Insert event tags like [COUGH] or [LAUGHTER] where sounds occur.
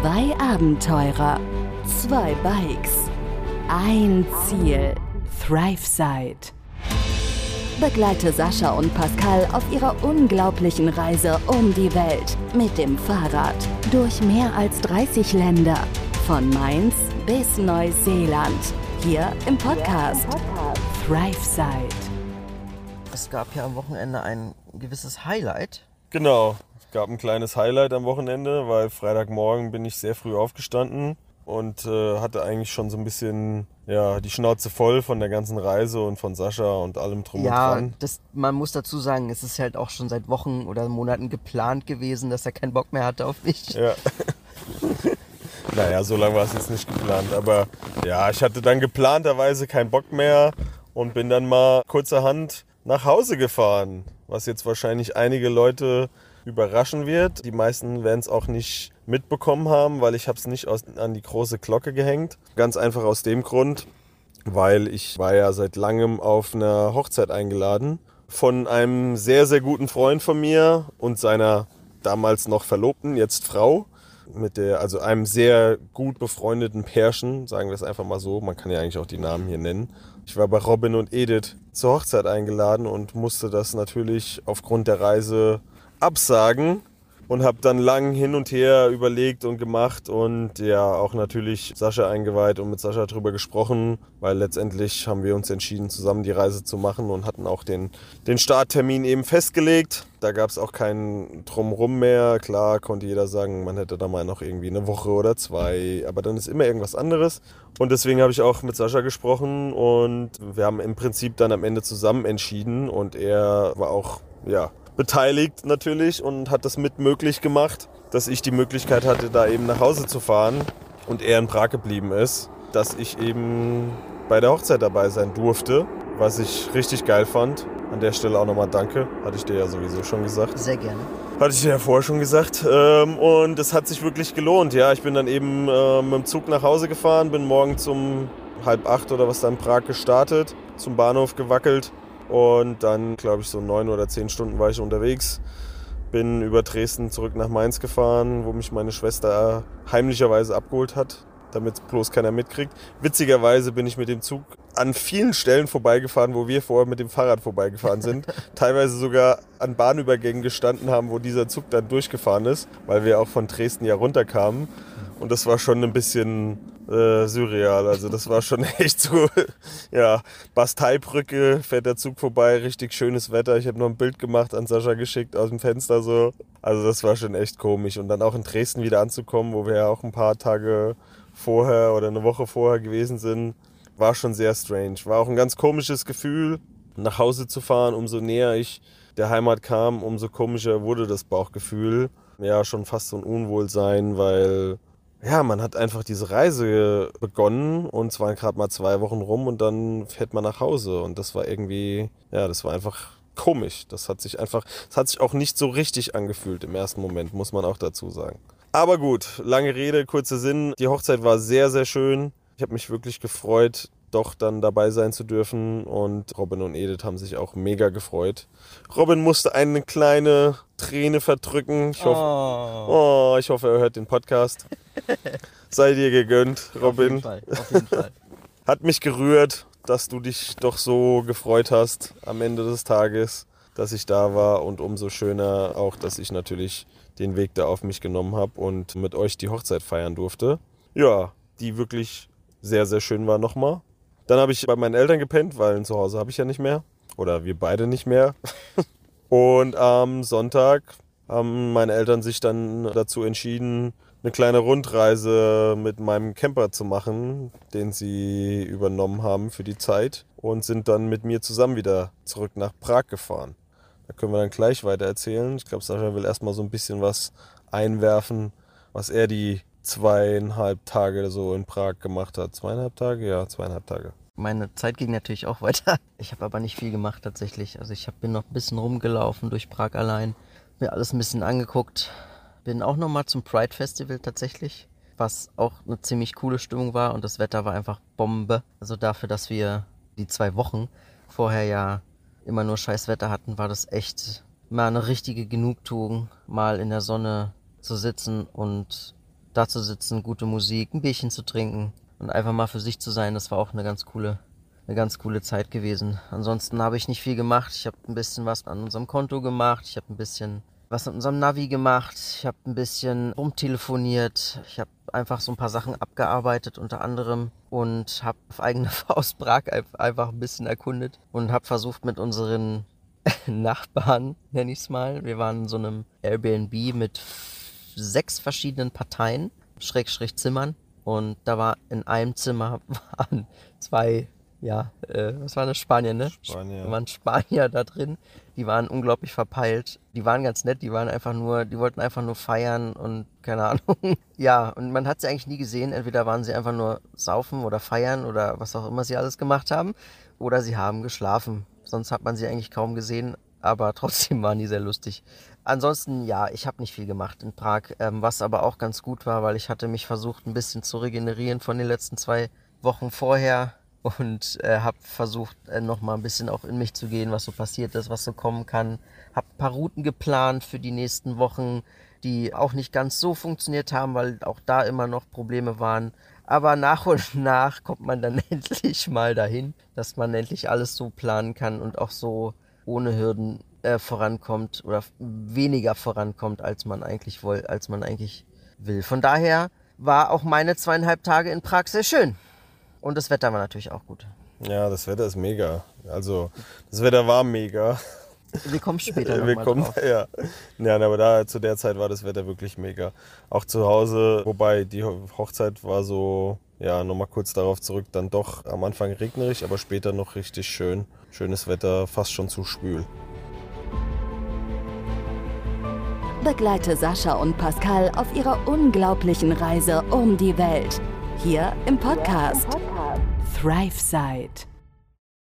Zwei Abenteurer, zwei Bikes, ein Ziel, ThriveSide. Begleite Sascha und Pascal auf ihrer unglaublichen Reise um die Welt mit dem Fahrrad durch mehr als 30 Länder, von Mainz bis Neuseeland, hier im Podcast, ThriveSide. Es gab ja am Wochenende ein gewisses Highlight. Genau, gab ein kleines Highlight am Wochenende, weil Freitagmorgen bin ich sehr früh aufgestanden und äh, hatte eigentlich schon so ein bisschen ja, die Schnauze voll von der ganzen Reise und von Sascha und allem drum ja, und dran. Das, man muss dazu sagen, es ist halt auch schon seit Wochen oder Monaten geplant gewesen, dass er keinen Bock mehr hatte auf mich. Ja. [LAUGHS] naja, so lange war es jetzt nicht geplant. Aber ja, ich hatte dann geplanterweise keinen Bock mehr und bin dann mal kurzerhand nach Hause gefahren. Was jetzt wahrscheinlich einige Leute überraschen wird. Die meisten werden es auch nicht mitbekommen haben, weil ich habe es nicht aus, an die große Glocke gehängt. Ganz einfach aus dem Grund, weil ich war ja seit langem auf einer Hochzeit eingeladen von einem sehr, sehr guten Freund von mir und seiner damals noch Verlobten, jetzt Frau, mit der, also einem sehr gut befreundeten Pärchen, sagen wir es einfach mal so. Man kann ja eigentlich auch die Namen hier nennen. Ich war bei Robin und Edith zur Hochzeit eingeladen und musste das natürlich aufgrund der Reise absagen und habe dann lang hin und her überlegt und gemacht und ja auch natürlich Sascha eingeweiht und mit Sascha drüber gesprochen, weil letztendlich haben wir uns entschieden, zusammen die Reise zu machen und hatten auch den, den Starttermin eben festgelegt. Da gab es auch kein Drumrum mehr. Klar konnte jeder sagen, man hätte da mal noch irgendwie eine Woche oder zwei, aber dann ist immer irgendwas anderes. Und deswegen habe ich auch mit Sascha gesprochen und wir haben im Prinzip dann am Ende zusammen entschieden und er war auch ja, beteiligt natürlich und hat das mit möglich gemacht, dass ich die Möglichkeit hatte, da eben nach Hause zu fahren und er in Prag geblieben ist, dass ich eben bei der Hochzeit dabei sein durfte, was ich richtig geil fand. An der Stelle auch nochmal danke, hatte ich dir ja sowieso schon gesagt. Sehr gerne. Hatte ich dir ja vorher schon gesagt. Ähm, und es hat sich wirklich gelohnt. Ja, ich bin dann eben äh, mit dem Zug nach Hause gefahren, bin morgen zum halb acht oder was da in Prag gestartet, zum Bahnhof gewackelt und dann, glaube ich, so neun oder zehn Stunden war ich unterwegs. Bin über Dresden zurück nach Mainz gefahren, wo mich meine Schwester heimlicherweise abgeholt hat, damit bloß keiner mitkriegt. Witzigerweise bin ich mit dem Zug an vielen Stellen vorbeigefahren, wo wir vorher mit dem Fahrrad vorbeigefahren sind. [LAUGHS] Teilweise sogar an Bahnübergängen gestanden haben, wo dieser Zug dann durchgefahren ist, weil wir auch von Dresden ja runterkamen. Und das war schon ein bisschen äh, surreal. Also das war schon [LAUGHS] echt so, ja, Basteibrücke, fährt der Zug vorbei, richtig schönes Wetter. Ich habe noch ein Bild gemacht, an Sascha geschickt aus dem Fenster so. Also das war schon echt komisch. Und dann auch in Dresden wieder anzukommen, wo wir ja auch ein paar Tage vorher oder eine Woche vorher gewesen sind, war schon sehr strange. War auch ein ganz komisches Gefühl, nach Hause zu fahren. Umso näher ich der Heimat kam, umso komischer wurde das Bauchgefühl. Ja, schon fast so ein Unwohlsein, weil ja, man hat einfach diese Reise begonnen und waren gerade mal zwei Wochen rum und dann fährt man nach Hause und das war irgendwie, ja, das war einfach komisch. Das hat sich einfach, es hat sich auch nicht so richtig angefühlt im ersten Moment, muss man auch dazu sagen. Aber gut, lange Rede, kurzer Sinn. Die Hochzeit war sehr, sehr schön. Ich habe mich wirklich gefreut, doch dann dabei sein zu dürfen. Und Robin und Edith haben sich auch mega gefreut. Robin musste eine kleine Träne verdrücken. Ich hoffe, oh. oh ich hoffe er hört den Podcast. [LAUGHS] Sei dir gegönnt, Robin. Auf jeden Fall. Auf jeden Fall. [LAUGHS] Hat mich gerührt, dass du dich doch so gefreut hast am Ende des Tages, dass ich da war. Und umso schöner auch, dass ich natürlich den Weg da auf mich genommen habe und mit euch die Hochzeit feiern durfte. Ja, die wirklich sehr, sehr schön war nochmal. Dann habe ich bei meinen Eltern gepennt, weil zu Hause habe ich ja nicht mehr. Oder wir beide nicht mehr. [LAUGHS] Und am Sonntag haben meine Eltern sich dann dazu entschieden, eine kleine Rundreise mit meinem Camper zu machen, den sie übernommen haben für die Zeit und sind dann mit mir zusammen wieder zurück nach Prag gefahren. Da können wir dann gleich weiter erzählen. Ich glaube, Sascha will erstmal so ein bisschen was einwerfen, was er die zweieinhalb Tage so in Prag gemacht hat. Zweieinhalb Tage? Ja, zweieinhalb Tage. Meine Zeit ging natürlich auch [LAUGHS] weiter. Ich habe aber nicht viel gemacht tatsächlich. Also ich hab, bin noch ein bisschen rumgelaufen durch Prag allein, mir alles ein bisschen angeguckt. Bin auch nochmal zum Pride Festival tatsächlich, was auch eine ziemlich coole Stimmung war und das Wetter war einfach Bombe. Also dafür, dass wir die zwei Wochen vorher ja immer nur Scheißwetter hatten, war das echt mal eine richtige Genugtuung, mal in der Sonne zu sitzen und da zu sitzen, gute Musik, ein Bierchen zu trinken und einfach mal für sich zu sein, das war auch eine ganz coole, eine ganz coole Zeit gewesen. Ansonsten habe ich nicht viel gemacht. Ich habe ein bisschen was an unserem Konto gemacht. Ich habe ein bisschen was mit unserem Navi gemacht. Ich habe ein bisschen rumtelefoniert. Ich habe einfach so ein paar Sachen abgearbeitet unter anderem und habe auf eigene [LAUGHS] Faust Prag einfach ein bisschen erkundet und habe versucht mit unseren [LAUGHS] Nachbarn, nenne ich es mal. Wir waren in so einem Airbnb mit sechs verschiedenen Parteien, Schrägstrich Zimmern. Und da war in einem Zimmer [LAUGHS] waren zwei ja, äh, was war das? Spanien, ne? Spanier. Da waren Spanier da drin. Die waren unglaublich verpeilt. Die waren ganz nett. Die waren einfach nur, die wollten einfach nur feiern und keine Ahnung. [LAUGHS] ja, und man hat sie eigentlich nie gesehen. Entweder waren sie einfach nur saufen oder feiern oder was auch immer sie alles gemacht haben. Oder sie haben geschlafen. Sonst hat man sie eigentlich kaum gesehen. Aber [LAUGHS] trotzdem waren die sehr lustig. Ansonsten, ja, ich habe nicht viel gemacht in Prag. Ähm, was aber auch ganz gut war, weil ich hatte mich versucht, ein bisschen zu regenerieren von den letzten zwei Wochen vorher und äh, habe versucht, äh, noch mal ein bisschen auch in mich zu gehen, was so passiert ist, was so kommen kann. Habe ein paar Routen geplant für die nächsten Wochen, die auch nicht ganz so funktioniert haben, weil auch da immer noch Probleme waren. Aber nach und [LAUGHS] nach kommt man dann [LAUGHS] endlich mal dahin, dass man endlich alles so planen kann und auch so ohne Hürden äh, vorankommt oder weniger vorankommt, als man eigentlich will, als man eigentlich will. Von daher war auch meine zweieinhalb Tage in Prag sehr schön. Und das Wetter war natürlich auch gut. Ja, das Wetter ist mega. Also, das Wetter war mega. Wir kommen später [LAUGHS] Wir kommen, drauf. [LAUGHS] ja. ja, aber da zu der Zeit war das Wetter wirklich mega. Auch zu Hause, wobei die Hochzeit war so, ja, nochmal kurz darauf zurück, dann doch am Anfang regnerig, aber später noch richtig schön. Schönes Wetter, fast schon zu schwül. Begleite Sascha und Pascal auf ihrer unglaublichen Reise um die Welt. Hier im Podcast ThriveSide.